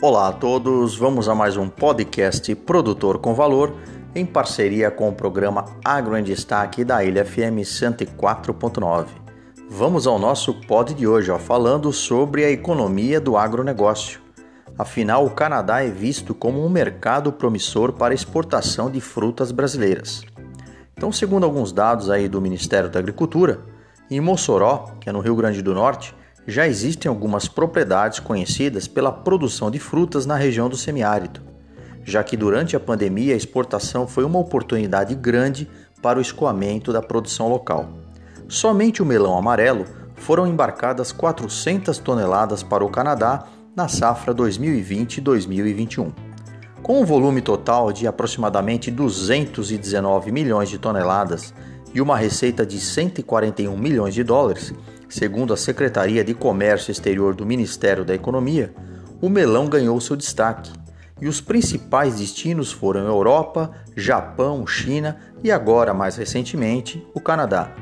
Olá a todos, vamos a mais um podcast Produtor com Valor em parceria com o programa Agro em Destaque da Ilha FM 104.9. Vamos ao nosso pod de hoje, ó, falando sobre a economia do agronegócio. Afinal, o Canadá é visto como um mercado promissor para exportação de frutas brasileiras. Então, segundo alguns dados aí do Ministério da Agricultura, em Mossoró, que é no Rio Grande do Norte, já existem algumas propriedades conhecidas pela produção de frutas na região do semiárido, já que durante a pandemia a exportação foi uma oportunidade grande para o escoamento da produção local. Somente o melão amarelo foram embarcadas 400 toneladas para o Canadá na safra 2020-2021. Com um volume total de aproximadamente 219 milhões de toneladas e uma receita de 141 milhões de dólares, Segundo a Secretaria de Comércio Exterior do Ministério da Economia, o melão ganhou seu destaque e os principais destinos foram Europa, Japão, China e agora, mais recentemente, o Canadá.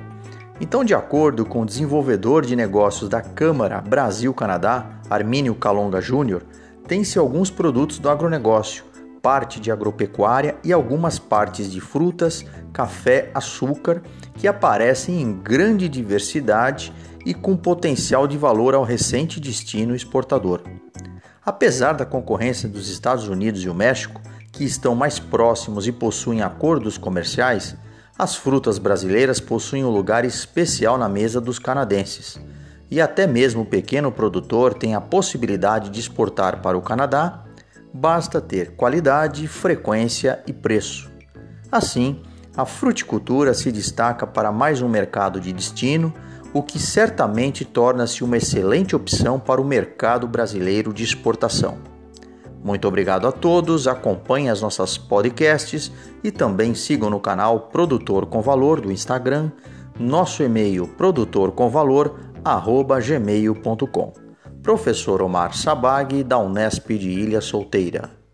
Então, de acordo com o desenvolvedor de negócios da Câmara Brasil-Canadá, Armínio Calonga Júnior, tem-se alguns produtos do agronegócio, parte de agropecuária e algumas partes de frutas, café, açúcar, que aparecem em grande diversidade e com potencial de valor ao recente destino exportador. Apesar da concorrência dos Estados Unidos e o México, que estão mais próximos e possuem acordos comerciais, as frutas brasileiras possuem um lugar especial na mesa dos canadenses. E até mesmo o pequeno produtor tem a possibilidade de exportar para o Canadá, basta ter qualidade, frequência e preço. Assim, a fruticultura se destaca para mais um mercado de destino o que certamente torna-se uma excelente opção para o mercado brasileiro de exportação. Muito obrigado a todos, acompanhem as nossas podcasts e também sigam no canal Produtor com Valor do Instagram, nosso e-mail produtorcomvalor@gmail.com. Professor Omar Sabag da Unesp de Ilha Solteira.